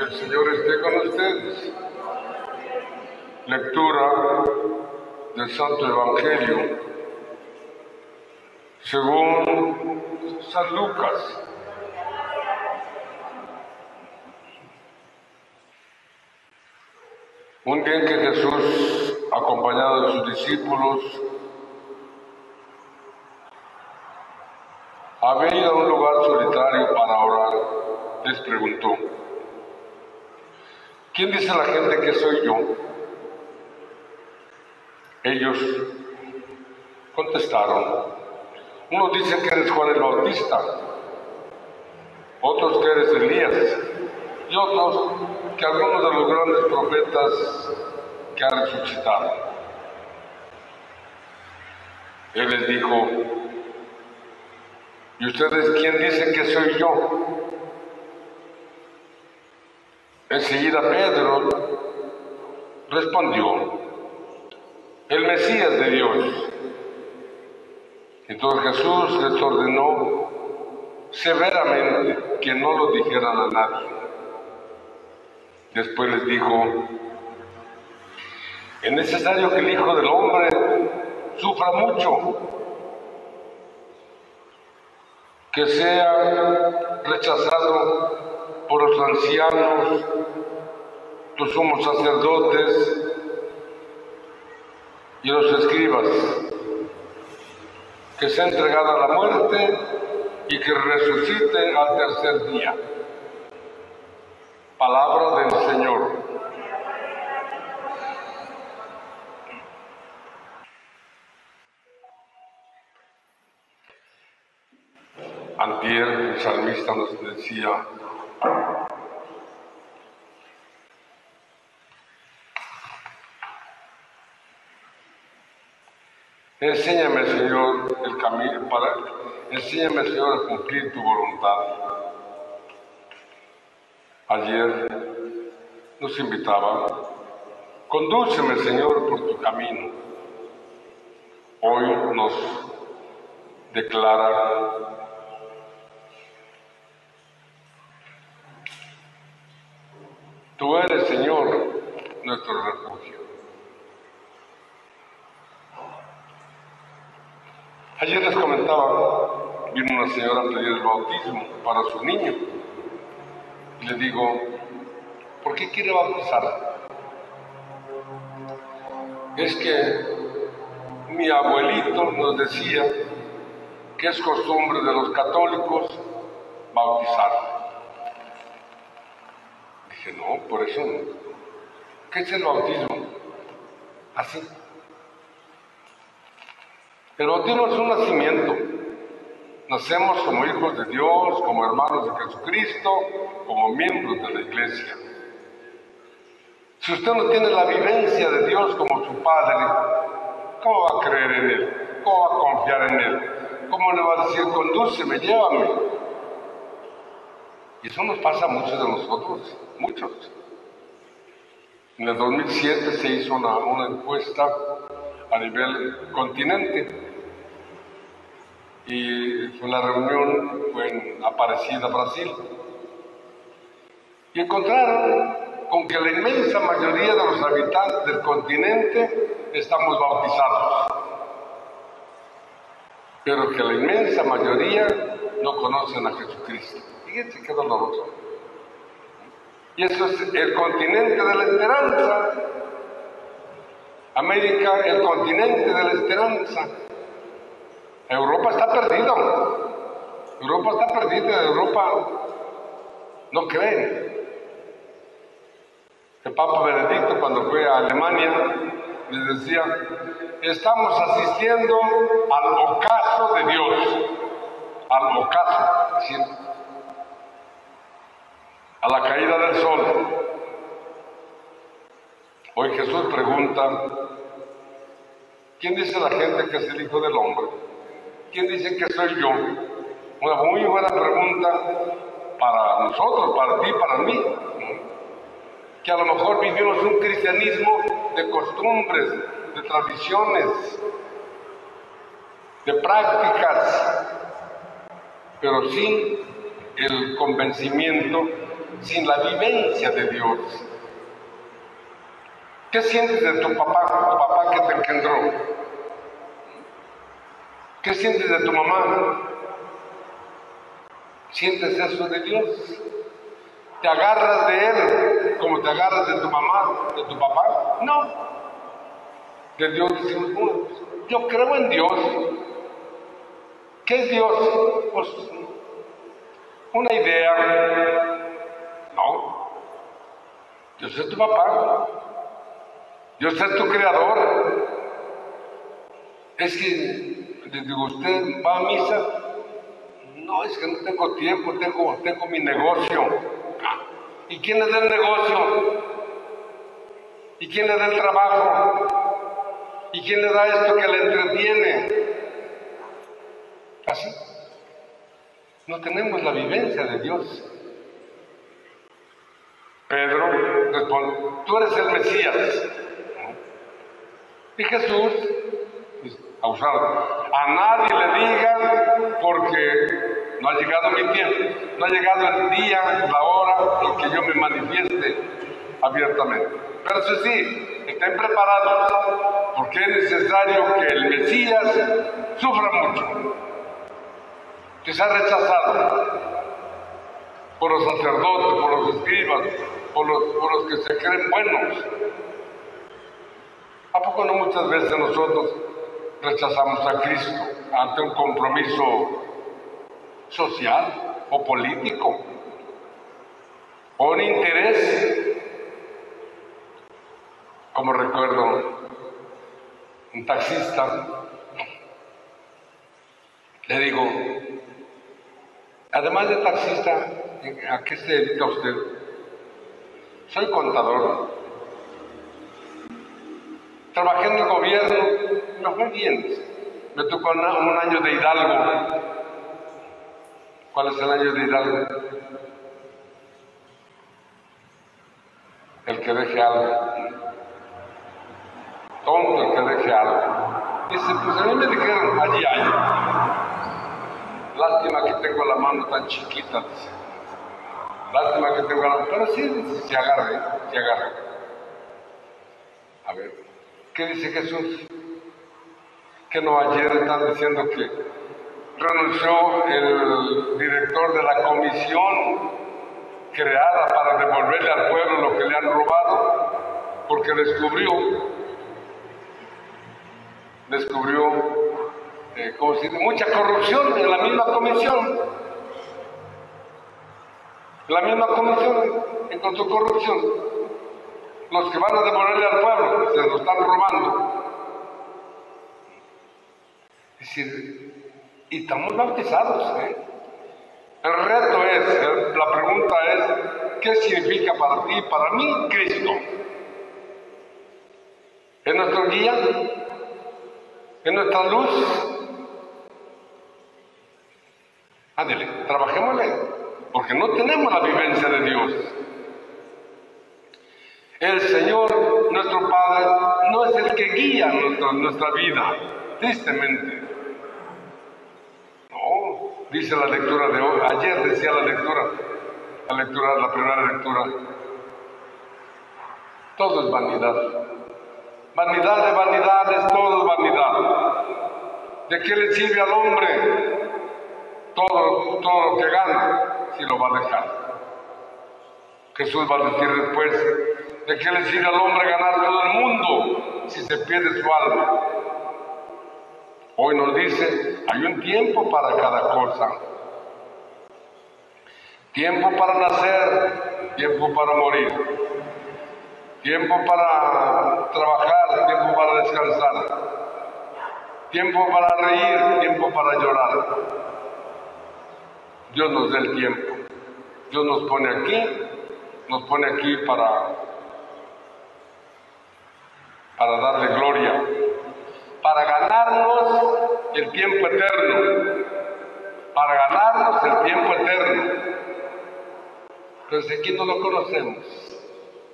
El Señor esté con ustedes. Lectura del Santo Evangelio según San Lucas. Un día que Jesús, acompañado de sus discípulos, había ido a un lugar solitario para orar, les preguntó, ¿quién dice la gente que soy yo? Ellos contestaron, unos dicen que eres Juan el Bautista, otros que eres Elías, y otros que algunos de los grandes profetas que han resucitado. Él les dijo, ¿y ustedes quién dicen que soy yo? Enseguida Pedro respondió, el Mesías de Dios. Entonces Jesús les ordenó severamente que no lo dijeran a nadie. Después les dijo, es necesario que el Hijo del Hombre sufra mucho, que sea rechazado por los ancianos, los sumos sacerdotes y los escribas, que sea entregado a la muerte y que resucite al tercer día. Palabra del Señor. Antier, el salmista nos decía, enséñame, Señor, el camino para, enséñame, Señor, a cumplir tu voluntad. Ayer nos invitaba, condúceme, Señor, por tu camino. Hoy nos declara Tú eres, Señor, nuestro refugio. Ayer les comentaba, vino una señora a pedir el bautismo para su niño. Y le digo, ¿por qué quiere bautizar? Es que mi abuelito nos decía que es costumbre de los católicos bautizar. Dije, no, por eso. ¿Qué es el bautismo? Así. El bautismo es un nacimiento. Nacemos como hijos de Dios, como hermanos de Jesucristo, como miembros de la iglesia. Si usted no tiene la vivencia de Dios como su Padre, ¿cómo va a creer en Él? ¿Cómo va a confiar en Él? ¿Cómo le va a decir, condúceme, llévame? Y eso nos pasa a muchos de nosotros, muchos. En el 2007 se hizo una, encuesta a nivel continente y la reunión fue en Aparecida, Brasil. Y encontraron con que la inmensa mayoría de los habitantes del continente estamos bautizados, pero que la inmensa mayoría no conocen a Jesucristo. Fíjense qué doloroso. Y eso es el continente de la esperanza. América, el continente de la esperanza. Europa está perdida. Europa está perdida. Europa no cree. El Papa Benedicto cuando fue a Alemania les decía, estamos asistiendo al ocaso de Dios. Al ocaso, a la caída del sol. Hoy Jesús pregunta, ¿quién dice la gente que es el Hijo del Hombre? ¿Quién dice que soy yo? Una muy buena pregunta para nosotros, para ti, para mí. Que a lo mejor vivimos un cristianismo de costumbres, de tradiciones, de prácticas, pero sin el convencimiento sin la vivencia de Dios. ¿Qué sientes de tu papá, tu papá que te engendró? ¿Qué sientes de tu mamá? ¿Sientes eso de Dios? ¿Te agarras de Él como te agarras de tu mamá, de tu papá? No. De Dios decimos, yo creo en Dios. ¿Qué es Dios? Pues una idea. Dios es tu papá. Dios es tu creador. Es que, le digo, ¿usted va a misa? No, es que no tengo tiempo, tengo mi negocio. ¿Y quién le da el negocio? ¿Y quién le da el trabajo? ¿Y quién le da esto que le entretiene? Así. No tenemos la vivencia de Dios. Pedro responde, tú eres el Mesías. Y Jesús, a usar, a nadie le digan porque no ha llegado mi tiempo, no ha llegado el día, la hora en que yo me manifieste abiertamente. Pero eso sí, estén preparados, porque es necesario que el Mesías sufra mucho, que sea rechazado por los sacerdotes, por los escribas, por los, por los que se creen buenos. ¿A poco no muchas veces nosotros rechazamos a Cristo ante un compromiso social o político o un interés. Como recuerdo, un taxista, le digo, además de taxista, ¿a qué se dedica usted? Soy contador. Trabajé en el gobierno, no fue bien. Me tocó un año de Hidalgo, ¿Cuál es el año de Hidalgo? El que deje algo. Tonto el que deje algo. Dice, pues a mí me dijeron, allí hay. Lástima que tengo la mano tan chiquita, dice. Lástima que tengo mano. Pero sí, se agarre, se agarre. A ver, ¿qué dice Jesús? Que no ayer están diciendo que renunció el director de la comisión creada para devolverle al pueblo lo que le han robado, porque descubrió, descubrió, eh, como si mucha corrupción en la misma comisión. La misma comisión encontró corrupción. Los que van a devolverle al pueblo se lo están robando. Es decir, y estamos bautizados. ¿eh? El reto es, la pregunta es, ¿qué significa para ti, para mí, Cristo? ¿Es nuestro guía? ¿Es nuestra luz? Ándele, trabajémosle, porque no tenemos la vivencia de Dios. El Señor, nuestro Padre, no es el que guía nuestra, vida, tristemente dice la lectura de hoy, ayer decía la lectura, la lectura, la primera lectura, todo es vanidad. Vanidad de vanidades, todo es vanidad. ¿De qué le sirve al hombre todo, todo lo que gana si lo va a dejar? Jesús va a decir después, ¿de qué le sirve al hombre ganar todo el mundo si se pierde su alma? Hoy nos dice, hay un tiempo para cada cosa. Tiempo para nacer, tiempo para morir. Tiempo para trabajar, tiempo para descansar. Tiempo para reír, tiempo para llorar. Dios nos da el tiempo. Dios nos pone aquí, nos pone aquí para, para darle gloria para ganarnos el tiempo eterno, para ganarnos el tiempo eterno. Pero aquí no lo conocemos,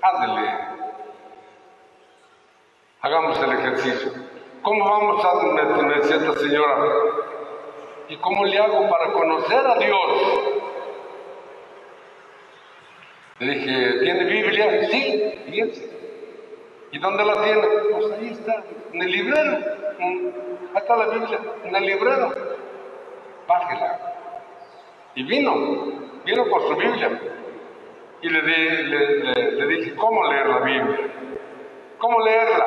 ándele, hagamos el ejercicio. ¿Cómo vamos a, me esta señora, ¿y cómo le hago para conocer a Dios? Le dije, ¿tiene Biblia? Sí, fíjense. ¿Y dónde la tiene? Pues ahí está, en el librero. Mm, Ahí está la Biblia, en el librero. Bájela. Y vino, vino con su Biblia. Y le, le dije, ¿cómo leer la Biblia? ¿Cómo leerla?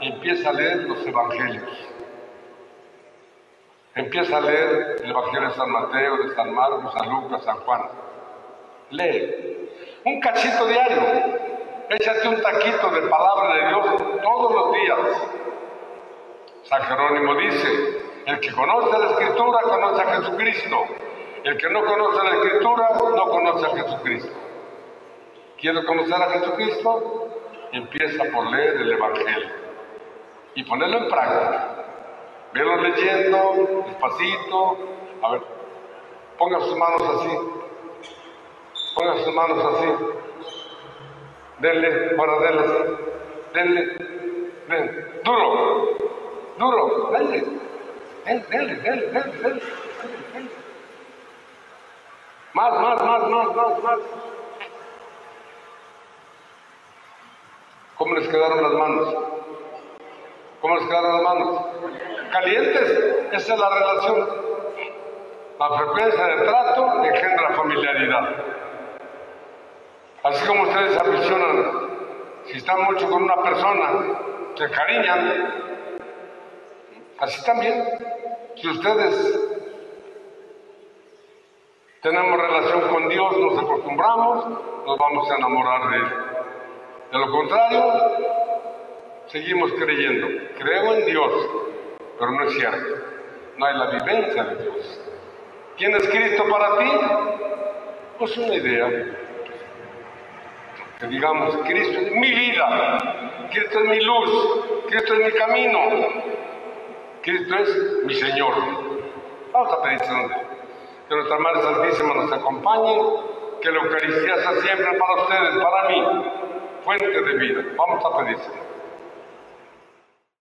Y empieza a leer los evangelios. Empieza a leer el Evangelio de San Mateo, de San Marcos, San Lucas, San Juan. Lee. Un cachito diario. Échate un taquito de palabra de Dios todos los días. San Jerónimo dice, el que conoce la Escritura conoce a Jesucristo. El que no conoce la Escritura no conoce a Jesucristo. ¿Quiere conocer a Jesucristo? Empieza por leer el Evangelio y ponerlo en práctica. Velo leyendo, despacito. A ver, ponga sus manos así. Ponga sus manos así. Denle, ahora denle así. Denle, denle. Duro, duro, denle. Denle, denle, denle, denle, denle. Más, más, más, más, más, más. ¿Cómo les quedaron las manos? ¿Cómo les quedaron las manos? Calientes, esa es la relación. La frecuencia de trato engendra familiaridad. Así como ustedes aficionan, si están mucho con una persona, se encariñan. Así también, si ustedes tenemos relación con Dios, nos acostumbramos, nos vamos a enamorar de Él. De lo contrario, seguimos creyendo. Creo en Dios, pero no es cierto. No hay la vivencia de Dios. ¿Quién es Cristo para ti? Pues una idea. Que digamos, Cristo es mi vida, Cristo es mi luz, Cristo es mi camino, Cristo es mi Señor. Vamos a pedir que nuestra Madre Santísima nos acompañe, que la Eucaristía sea siempre para ustedes, para mí, fuente de vida. Vamos a pedirse.